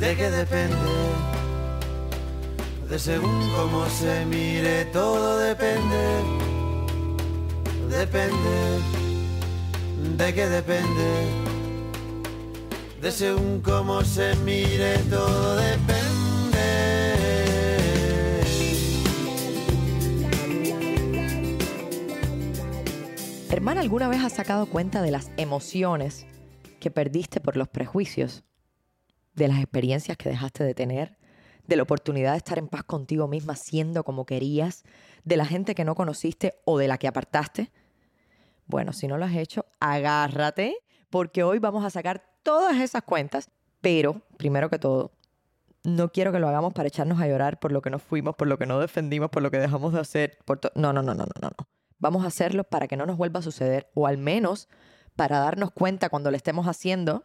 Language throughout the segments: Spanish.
de qué depende. De según cómo se mire, todo depende, depende, de qué depende. De según cómo se mire, todo depende. Hermana, ¿alguna vez has sacado cuenta de las emociones que perdiste por los prejuicios? De las experiencias que dejaste de tener, de la oportunidad de estar en paz contigo misma siendo como querías, de la gente que no conociste o de la que apartaste. Bueno, si no lo has hecho, agárrate, porque hoy vamos a sacar todas esas cuentas, pero primero que todo, no quiero que lo hagamos para echarnos a llorar por lo que nos fuimos, por lo que no defendimos, por lo que dejamos de hacer. Por no, no, no, no, no, no. Vamos a hacerlo para que no nos vuelva a suceder, o al menos para darnos cuenta cuando lo estemos haciendo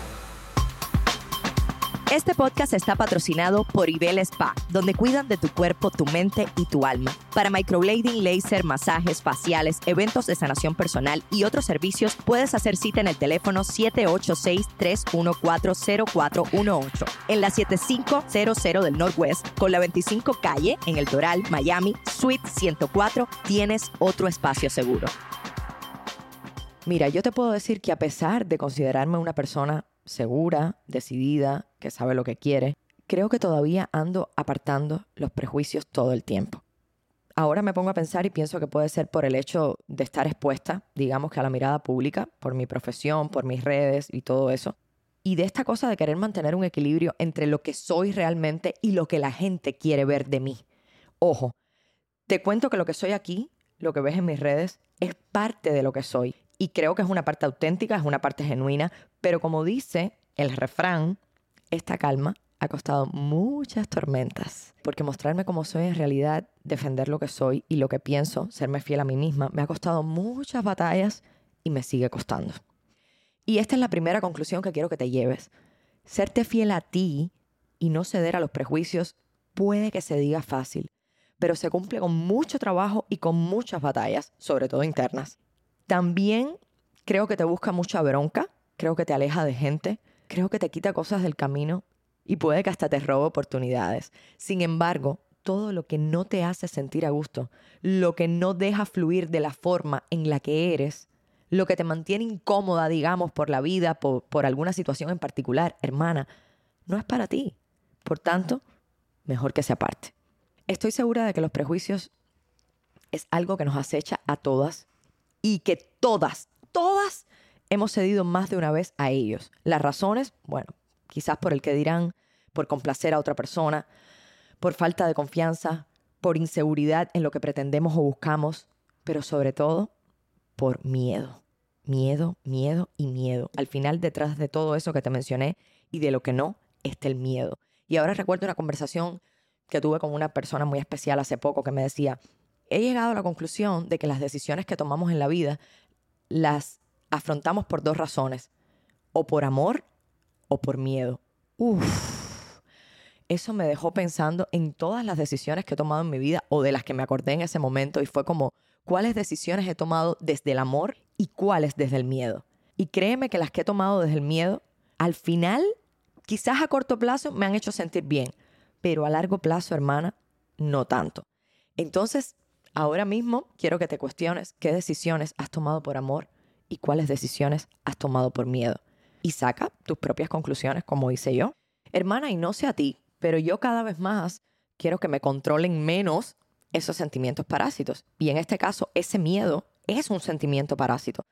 Este podcast está patrocinado por Ibel Spa, donde cuidan de tu cuerpo, tu mente y tu alma. Para microblading, laser, masajes faciales, eventos de sanación personal y otros servicios, puedes hacer cita en el teléfono 786-314-0418 en la 7500 del Northwest con la 25 calle en el Doral, Miami, Suite 104. Tienes otro espacio seguro. Mira, yo te puedo decir que a pesar de considerarme una persona segura, decidida, que sabe lo que quiere, creo que todavía ando apartando los prejuicios todo el tiempo. Ahora me pongo a pensar y pienso que puede ser por el hecho de estar expuesta, digamos que a la mirada pública, por mi profesión, por mis redes y todo eso. Y de esta cosa de querer mantener un equilibrio entre lo que soy realmente y lo que la gente quiere ver de mí. Ojo, te cuento que lo que soy aquí, lo que ves en mis redes, es parte de lo que soy. Y creo que es una parte auténtica, es una parte genuina, pero como dice el refrán, esta calma ha costado muchas tormentas, porque mostrarme como soy en realidad, defender lo que soy y lo que pienso, serme fiel a mí misma, me ha costado muchas batallas y me sigue costando. Y esta es la primera conclusión que quiero que te lleves. Serte fiel a ti y no ceder a los prejuicios puede que se diga fácil, pero se cumple con mucho trabajo y con muchas batallas, sobre todo internas. También creo que te busca mucha bronca, creo que te aleja de gente, creo que te quita cosas del camino y puede que hasta te robe oportunidades. Sin embargo, todo lo que no te hace sentir a gusto, lo que no deja fluir de la forma en la que eres, lo que te mantiene incómoda, digamos, por la vida, por, alguna situación en particular, hermana, no es para ti. Por tanto, mejor que se aparte. Estoy segura de que los prejuicios es algo que nos acecha a todas y que todas, todas hemos cedido más de una vez a ellos. Las razones, bueno, quizás por el que dirán, por complacer a otra persona, por falta de confianza, por inseguridad en lo que pretendemos o buscamos, pero sobre todo por miedo. Miedo, miedo y miedo. Al final, detrás de todo eso que te mencioné y de lo que no, está el miedo. Y ahora recuerdo una conversación que tuve con una persona muy especial hace poco que me decía, he llegado a la conclusión de que las decisiones que tomamos en la vida las afrontamos por dos razones, o por amor o por miedo. Uf, eso me dejó pensando en todas las decisiones que he tomado en mi vida o de las que me acordé en ese momento y fue como, ¿cuáles decisiones he tomado desde el amor y cuáles desde el miedo? Y créeme que las que he tomado desde el miedo, al final, quizás a corto plazo me han hecho sentir bien, pero a largo plazo, hermana, no tanto. Entonces, ahora mismo quiero que te cuestiones qué decisiones has tomado por amor y cuáles decisiones has tomado por miedo. Y saca tus propias conclusiones como hice yo. Hermana, y no sé a ti, pero yo cada vez más quiero que me controlen menos esos sentimientos parásitos. Y en este caso, ese miedo es un sentimiento parásito,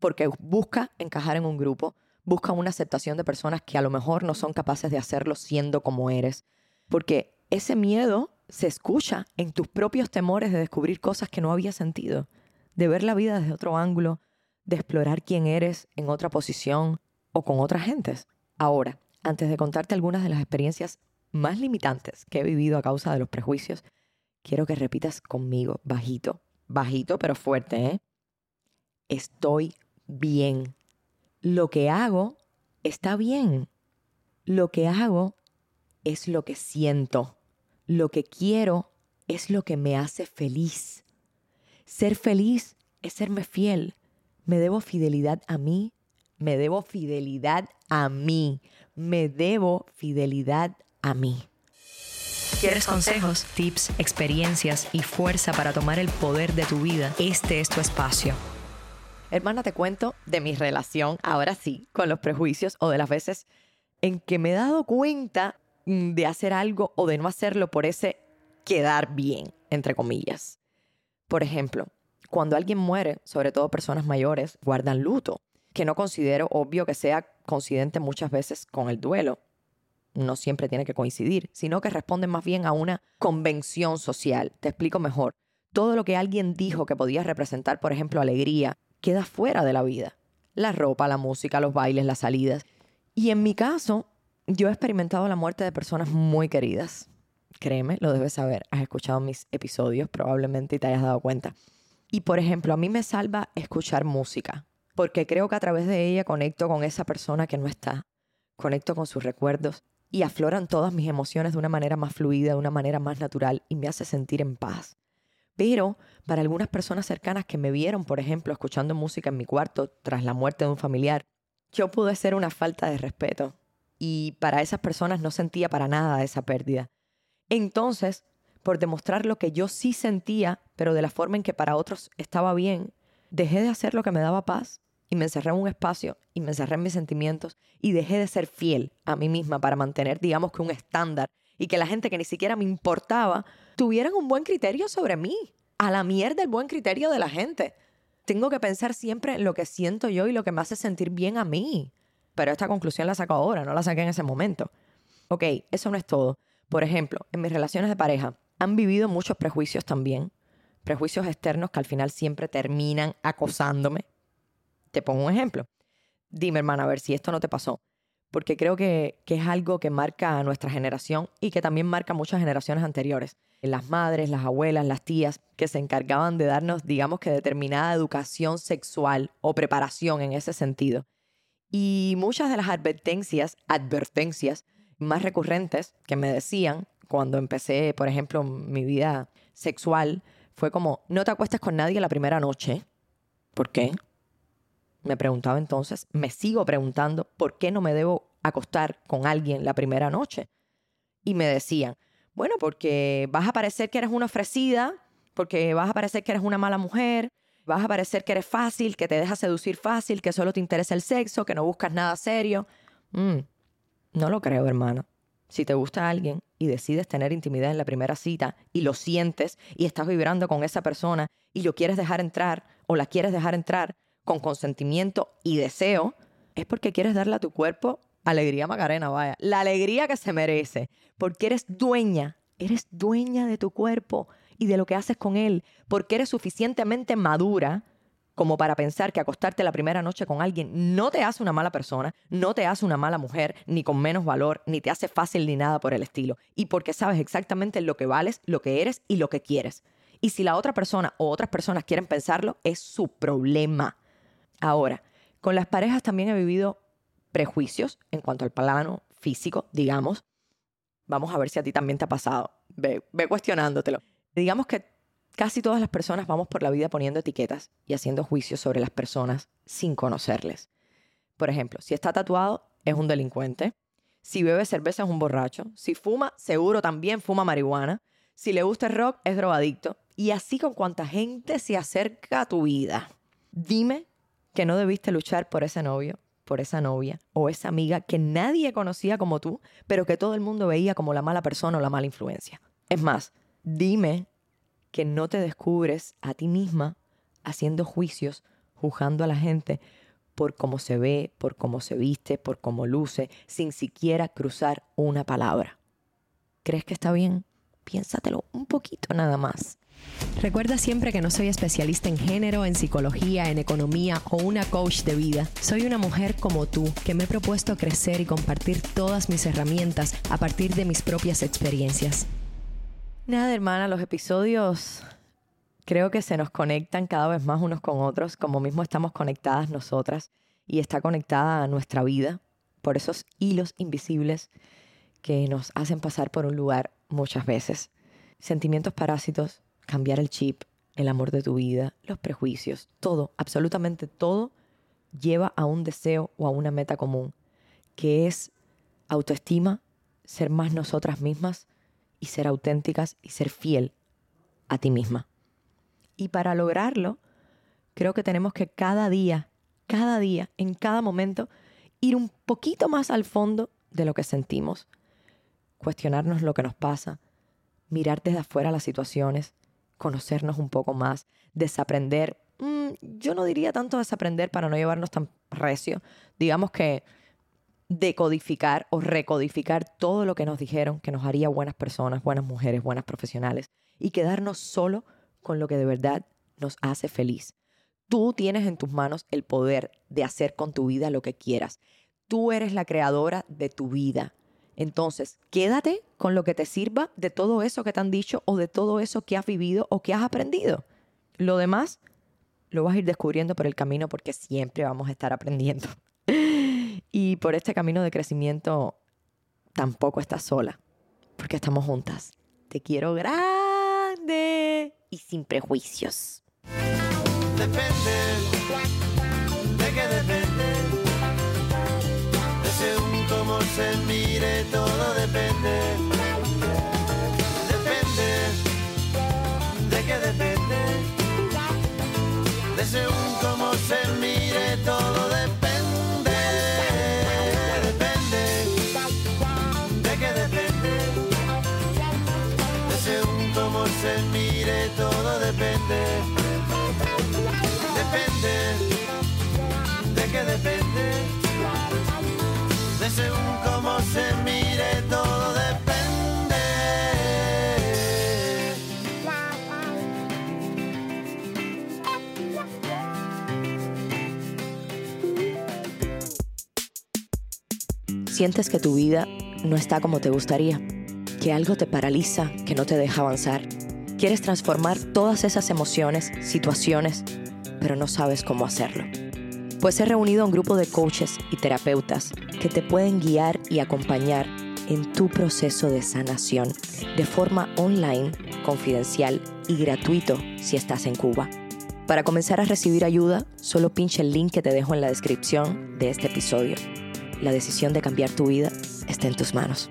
porque busca encajar en un grupo, busca una aceptación de personas que a lo mejor no son capaces de hacerlo siendo como eres, porque ese miedo se escucha en tus propios temores de descubrir cosas que no había sentido, de ver la vida desde otro ángulo, de explorar quién eres en otra posición o con otras gentes. Ahora, antes de contarte algunas de las experiencias más limitantes que he vivido a causa de los prejuicios, quiero que repitas conmigo, bajito, bajito pero fuerte, ¿eh? Estoy bien. Lo que hago está bien. Lo que hago es lo que siento. Lo que quiero es lo que me hace feliz. Ser feliz es serme fiel. Me debo fidelidad a mí. Me debo fidelidad a mí. Me debo fidelidad a mí. ¿Quieres consejos, tips, experiencias y fuerza para tomar el poder de tu vida? Este es tu espacio. Hermana, te cuento de mi relación, ahora sí, con los prejuicios o de las veces en que me he dado cuenta de hacer algo o de no hacerlo por ese quedar bien, entre comillas. Por ejemplo, cuando alguien muere, sobre todo personas mayores, guardan luto, que no considero obvio que sea coincidente muchas veces con el duelo no siempre tiene que coincidir, sino que responden más bien a una convención social. Te explico mejor. Todo lo que alguien dijo que podía representar, por ejemplo, alegría, queda fuera de la vida. La ropa, la música, los bailes, las salidas. Y en mi caso, yo he experimentado la muerte de personas muy queridas. Créeme, lo debes saber. Has escuchado mis episodios probablemente y te hayas dado cuenta. Y por ejemplo, a mí me salva escuchar música, porque creo que a través de ella conecto con esa persona que no está, conecto con sus recuerdos y afloran todas mis emociones de una manera más fluida, de una manera más natural y me hace sentir en paz. Pero para algunas personas cercanas que me vieron, por ejemplo, escuchando música en mi cuarto tras la muerte de un familiar, yo pude ser una falta de respeto. Y para esas personas no sentía para nada esa pérdida. Entonces, por demostrar lo que yo sí sentía, pero de la forma en que para otros estaba bien, dejé de hacer lo que me daba paz y me encerré en un espacio y me encerré en mis sentimientos y dejé de ser fiel a mí misma para mantener, digamos que un estándar y que la gente que ni siquiera me importaba tuvieran un buen criterio sobre mí. A la mierda el buen criterio de la gente. Tengo que pensar siempre en lo que siento yo y lo que me hace sentir bien a mí. Pero esta conclusión la saco ahora, no la saqué en ese momento. Ok, eso no es todo. Por ejemplo, en mis relaciones de pareja han vivido muchos prejuicios también. Prejuicios externos que al final siempre terminan acosándome te pongo un ejemplo. Dime, hermana, a ver si esto no te pasó. Porque creo que, que es algo que marca a nuestra generación y que también marca muchas generaciones anteriores. Las madres, las abuelas, las tías, que se encargaban de darnos, digamos que determinada educación sexual o preparación en ese sentido. Y muchas de las advertencias, advertencias más recurrentes que me decían cuando empecé, por ejemplo, mi vida sexual, fue como, no te acuestes con nadie la primera noche. ¿Por qué? Me preguntaba entonces, me sigo preguntando, ¿por qué no me debo acostar con alguien la primera noche? Y me decían, bueno, porque vas a parecer que eres una ofrecida, porque vas a parecer que eres una mala mujer, vas a parecer que eres fácil, que te dejas seducir fácil, que solo te interesa el sexo, que no buscas nada serio. Mm, no lo creo, hermano. Si te gusta alguien y decides tener intimidad en la primera cita y lo sientes y estás vibrando con esa persona y lo quieres dejar entrar o la quieres dejar entrar, con consentimiento y deseo, es porque quieres darle a tu cuerpo alegría Macarena, vaya, la alegría que se merece, porque eres dueña, eres dueña de tu cuerpo y de lo que haces con él, porque eres suficientemente madura como para pensar que acostarte la primera noche con alguien no te hace una mala persona, no te hace una mala mujer, ni con menos valor, ni te hace fácil ni nada por el estilo, y porque sabes exactamente lo que vales, lo que eres y lo que quieres. Y si la otra persona o otras personas quieren pensarlo, es su problema. Ahora, con las parejas también he vivido prejuicios en cuanto al plano físico, digamos. Vamos a ver si a ti también te ha pasado. Ve, cuestionándotelo. Digamos que casi todas las personas vamos por la vida poniendo etiquetas y haciendo juicios sobre las personas sin conocerles. Por ejemplo, si está tatuado, es un delincuente. Si bebe cerveza, es un borracho. Si fuma, seguro también fuma marihuana. Si le gusta el rock, es drogadicto. Y así con cuanta gente se acerca a tu vida. Dime que no debiste luchar por ese novio, por esa novia o esa amiga que nadie conocía como tú, pero que todo el mundo veía como la mala persona o la mala influencia. Es más, dime que no te descubres a ti misma haciendo juicios, juzgando a la gente por cómo se ve, por cómo se viste, por cómo luce, sin siquiera cruzar una palabra. ¿Crees que está bien? Piénsatelo un poquito nada más. Recuerda siempre que no soy especialista en género, en psicología, en economía o una coach de vida. Soy una mujer como tú que me he propuesto crecer y compartir todas mis herramientas a partir de mis propias experiencias. Nada, hermana, los episodios creo que se nos conectan cada vez más unos con otros, como mismo estamos conectadas nosotras y está conectada a nuestra vida por esos hilos invisibles que nos hacen pasar por un lugar muchas veces. Sentimientos parásitos, cambiar el chip, el amor de tu vida, los prejuicios, todo, absolutamente todo lleva a un deseo o a una meta común, que es autoestima, ser más nosotras mismas y ser auténticas y ser fiel a ti misma. Y para lograrlo, creo que tenemos que cada día, cada día, en cada momento, ir un poquito más al fondo de lo que sentimos, cuestionarnos lo que nos pasa, mirar desde afuera las situaciones, conocernos un poco más, desaprender. Mm, yo no diría tanto desaprender para no llevarnos tan recio. Digamos que decodificar o recodificar todo lo que nos dijeron que nos haría buenas personas, buenas mujeres, buenas profesionales y quedarnos solo con lo que de verdad nos hace feliz. Tú tienes en tus manos el poder de hacer con tu vida lo que quieras. Tú eres la creadora de tu vida. Entonces, quédate con lo que te sirva de todo eso que te han dicho o de todo eso que has vivido o que has aprendido. Lo demás lo vas a ir descubriendo por el camino porque siempre vamos a estar aprendiendo. Y por este camino de crecimiento tampoco estás sola, porque estamos juntas. Te quiero grande y sin prejuicios. Depende, de qué depende, de según cómo se mire, todo depende. Depende, de qué depende, de según cómo se mire, todo depende. Depende, de qué depende, de según cómo se mire, todo depende. Sientes que tu vida no está como te gustaría, que algo te paraliza, que no te deja avanzar. Quieres transformar todas esas emociones, situaciones, pero no sabes cómo hacerlo. Pues he reunido a un grupo de coaches y terapeutas que te pueden guiar y acompañar en tu proceso de sanación de forma online, confidencial y gratuito si estás en Cuba. Para comenzar a recibir ayuda, solo pincha el link que te dejo en la descripción de este episodio. La decisión de cambiar tu vida está en tus manos.